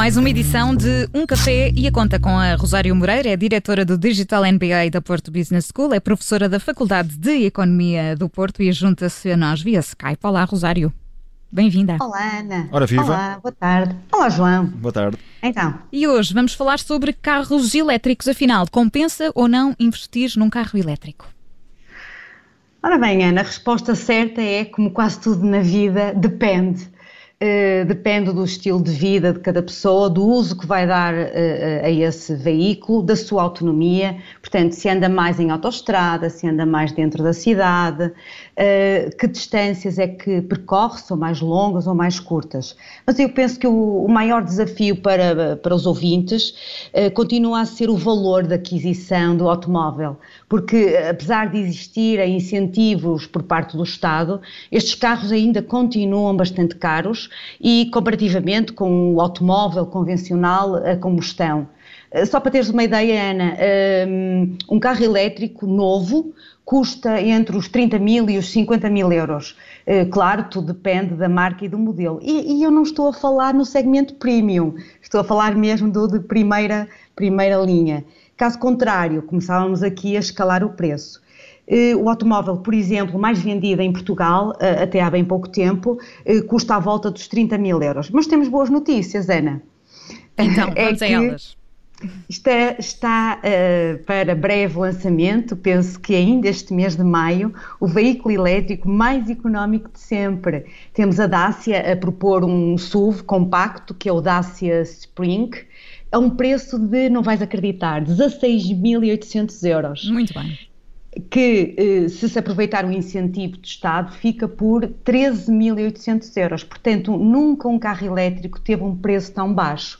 Mais uma edição de Um Café e a conta com a Rosário Moreira, é diretora do Digital MBA da Porto Business School, é professora da Faculdade de Economia do Porto e junta-se a nós via Skype. Olá, Rosário. Bem-vinda. Olá, Ana. Ora, viva. Olá, boa tarde. Olá, João. Boa tarde. Então. E hoje vamos falar sobre carros elétricos. Afinal, compensa ou não investir num carro elétrico? Ora bem, Ana, a resposta certa é, como quase tudo na vida, depende. Uh, depende do estilo de vida de cada pessoa, do uso que vai dar uh, a esse veículo, da sua autonomia. Portanto, se anda mais em autoestrada, se anda mais dentro da cidade, uh, que distâncias é que percorre, são mais longas ou mais curtas. Mas eu penso que o, o maior desafio para, para os ouvintes continua a ser o valor da aquisição do automóvel, porque apesar de existirem incentivos por parte do Estado, estes carros ainda continuam bastante caros e comparativamente com o automóvel convencional a combustão. Eh, só para teres uma ideia, Ana, ehm, um carro elétrico novo custa entre os 30 mil e os 50 mil euros. Eh, claro, tudo depende da marca e do modelo. E, e eu não estou a falar no segmento premium, estou a falar mesmo do de primeira, primeira linha. Caso contrário, começávamos aqui a escalar o preço. Eh, o automóvel, por exemplo, mais vendido em Portugal, eh, até há bem pouco tempo, eh, custa à volta dos 30 mil euros. Mas temos boas notícias, Ana. Então, é vamos a elas. Está, está uh, para breve lançamento, penso que ainda este mês de maio, o veículo elétrico mais económico de sempre. Temos a Dacia a propor um SUV compacto, que é o Dacia Spring, a um preço de, não vais acreditar, 16.800 euros. Muito bem que, eh, se se aproveitar o incentivo do Estado, fica por 13.800 euros. Portanto, nunca um carro elétrico teve um preço tão baixo.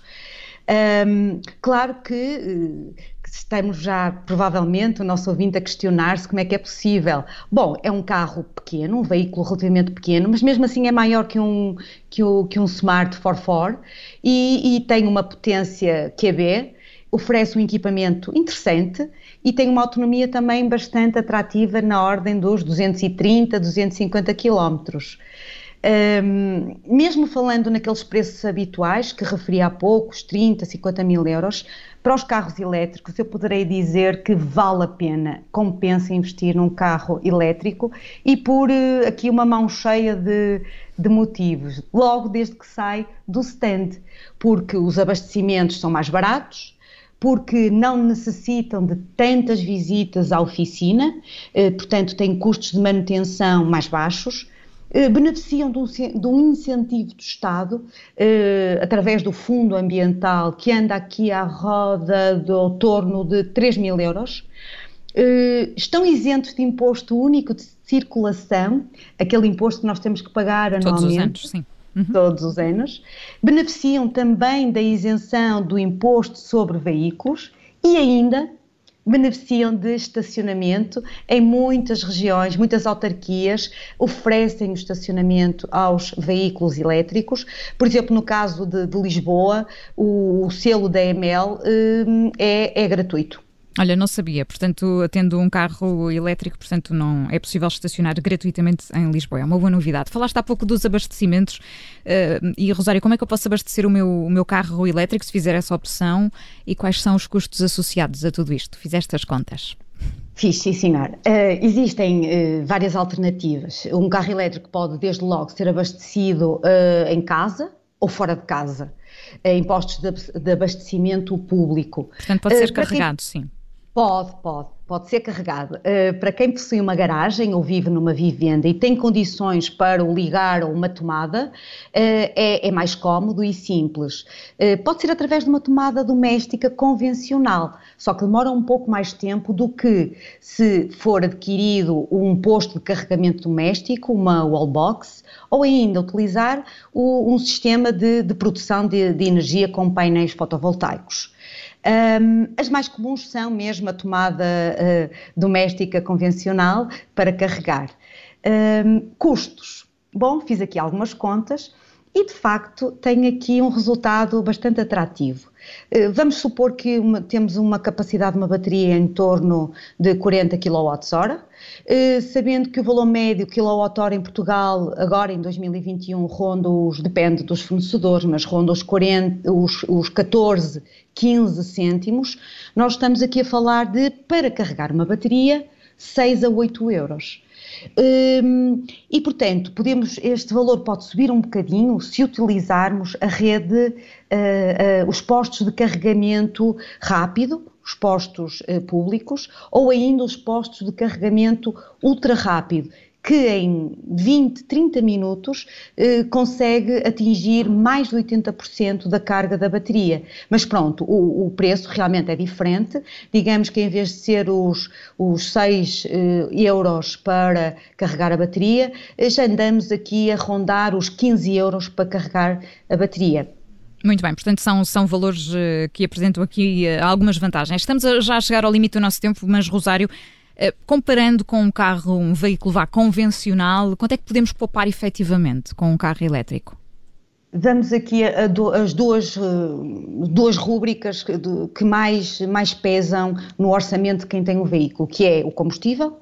Um, claro que, eh, que, estamos já, provavelmente, o nosso ouvinte a questionar-se como é que é possível. Bom, é um carro pequeno, um veículo relativamente pequeno, mas mesmo assim é maior que um, que o, que um Smart 44 e, e tem uma potência QB, oferece um equipamento interessante e tem uma autonomia também bastante atrativa na ordem dos 230, 250 quilómetros. Um, mesmo falando naqueles preços habituais que referi há pouco, os 30, 50 mil euros, para os carros elétricos eu poderei dizer que vale a pena, compensa investir num carro elétrico e por uh, aqui uma mão cheia de, de motivos. Logo desde que sai do stand, porque os abastecimentos são mais baratos, porque não necessitam de tantas visitas à oficina, eh, portanto, têm custos de manutenção mais baixos, eh, beneficiam de um, de um, incentivo do Estado, eh, através do Fundo Ambiental, que anda aqui à roda do torno de 3 mil euros. estão isentos de imposto único de circulação, aquele imposto que nós temos que pagar anualmente. Todos os anos, sim uhum. todos os anos, beneficiam também da isenção do imposto sobre veículos e ainda beneficiam de estacionamento em muitas regiões, muitas autarquias oferecem o estacionamento aos veículos elétricos. Por exemplo, no caso de, de Lisboa, o, o, selo da EML hum, é, é gratuito. Olha, não sabia. Portanto, tendo um carro elétrico, portanto, não é possível estacionar gratuitamente em Lisboa. É uma boa novidade. Falaste há pouco dos abastecimentos. Uh, e, Rosário, como é que eu posso abastecer o meu, o meu carro elétrico se fizer essa opção? E quais são os custos associados a tudo isto? Fizeste as contas? Fiz, sim, senhor. Uh, existem uh, várias alternativas. Um carro elétrico pode, desde logo, ser abastecido uh, em casa ou fora de casa. Impostos de, de abastecimento público. Portanto, pode ser carregado, sim. Pode, pode, pode ser carregado. Uh, para quem possui uma garagem ou vive numa vivenda e tem condições para o ligar a uma tomada, uh, é, é, mais cómodo e simples. Uh, pode ser através de uma tomada doméstica convencional, só que demora um pouco mais tempo do que se for adquirido um posto de carregamento doméstico, uma wallbox, ou ainda utilizar o, um sistema de, de produção de, de energia com painéis fotovoltaicos. Um, as mais comuns são mesmo a tomada uh, doméstica convencional para carregar. Um, custos. Bom, fiz aqui algumas contas e de facto tem aqui um resultado bastante atrativo. Eh, vamos supor que uma, temos uma capacidade de uma bateria em torno de 40 kWh, sabendo que o valor médio kWh em Portugal, agora em 2021, ronda os, depende dos fornecedores, mas ronda os, 40, os, os 14, 15 cêntimos, nós estamos aqui a falar de, para carregar uma bateria, 6 a 8 euros. Hum, e, portanto, podemos, este valor pode subir um bocadinho se utilizarmos a rede, uh, uh, os postos de carregamento rápido, os postos uh, públicos, ou ainda os postos de carregamento ultra rápido, que em 20, 30 minutos eh, consegue atingir mais de 80% da carga da bateria. Mas pronto, o, o, preço realmente é diferente. Digamos que em vez de ser os, os 6 eh, euros para carregar a bateria, eh, já andamos aqui a rondar os 15 euros para carregar a bateria. Muito bem, portanto são, são valores eh, que apresentam aqui eh, algumas vantagens. Estamos já a chegar ao limite do nosso tempo, mas Rosário, comparando com um carro, um veículo vá convencional, quanto é que podemos poupar efetivamente com um carro elétrico? Damos aqui a, as duas, eh, duas rúbricas que, que mais, mais pesam no orçamento de quem tem o veículo, que é o combustível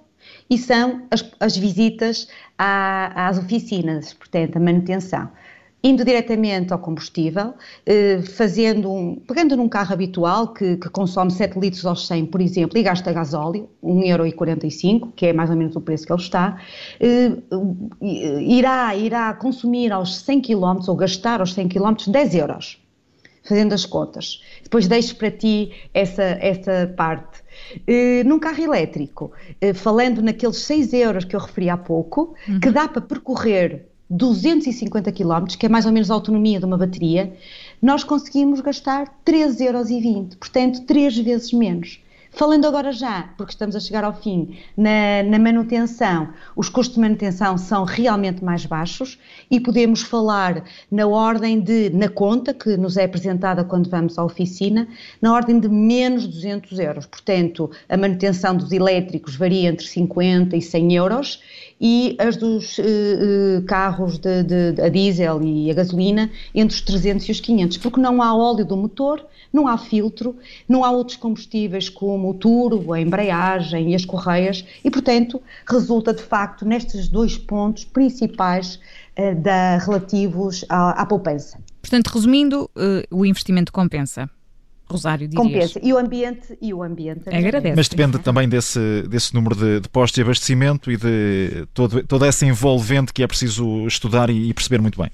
e são as, as visitas à, às oficinas, portanto, a manutenção indo diretamente ao combustível, eh, fazendo um, pegando num carro habitual que, que, consome 7 litros aos 100, por exemplo, e gasta gasóleo, 1,45€, que é mais ou menos o preço que ele está, eh, irá, irá consumir aos 100 km, ou gastar aos 100 km, 10 euros, fazendo as contas. Depois deixo para ti essa, essa parte. Uh, num carro elétrico, uh, falando naqueles 6 euros que eu referi há pouco, uhum. que dá para percorrer 250 km, que é mais ou menos a autonomia de uma bateria, nós conseguimos gastar 13,20 euros, portanto, três vezes menos. Falando agora já, porque estamos a chegar ao fim, na, na, manutenção, os custos de manutenção são realmente mais baixos e podemos falar na ordem de, na conta que nos é apresentada quando vamos à oficina, na ordem de menos 200 euros. Portanto, a manutenção dos elétricos varia entre 50 e 100 euros e as dos uh, uh, carros de, de, a diesel e a gasolina entre os 300 e os 500, porque não há óleo do motor, não há filtro, não há outros combustíveis como o turbo, a embreagem e as correias e, portanto, resulta de facto nestes dois pontos principais uh, da, relativos à, à poupança. Portanto, resumindo, o investimento compensa. Rosário, dirias. Compensa. E o ambiente, e o ambiente agradece. Mas depende também desse, desse número de, de postos de abastecimento e de todo, toda essa envolvente que é preciso estudar e, e perceber muito bem.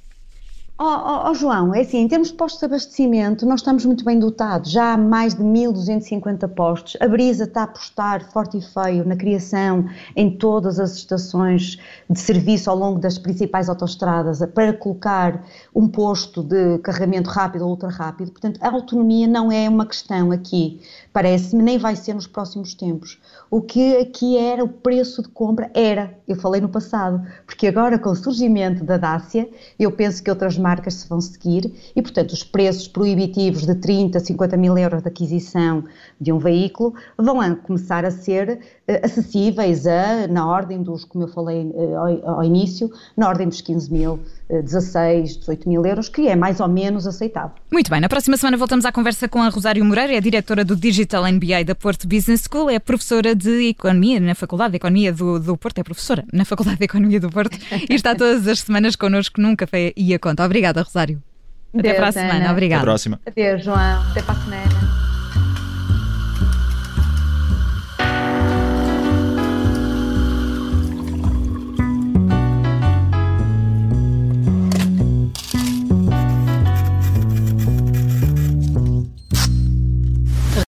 Oh, oh, João, é assim, em termos de postos de abastecimento, nós estamos muito bem dotados, já há mais de 1.250 postos. A Brisa está a apostar forte e feio na criação em todas as estações de serviço ao longo das principais autoestradas para colocar um posto de carregamento rápido ou ultra rápido. Portanto, a autonomia não é uma questão aqui, parece-me, nem vai ser nos próximos tempos. O que aqui era o preço de compra, era, eu falei no passado, porque agora com o surgimento da Dácia, eu penso que outras marcas se vão seguir e, portanto, os preços proibitivos de 30, 50 mil euros de aquisição de um veículo vão a começar a ser acessíveis a, na ordem dos, como eu falei uh, ao, ao, início, na ordem dos 15 mil, uh, 16, 18 mil euros, que é mais ou menos aceitável. Muito bem, na próxima semana voltamos à conversa com a Rosário Moreira, é diretora do Digital MBA da Porto Business School, é professora de Economia na Faculdade de Economia do, do Porto, é professora na Faculdade de Economia do Porto e está todas as semanas connosco num café e a conta. Obrigada, Rosário. Até Adeus, para a semana. Obrigada. Até a próxima. Adeus, João. Até para a semana.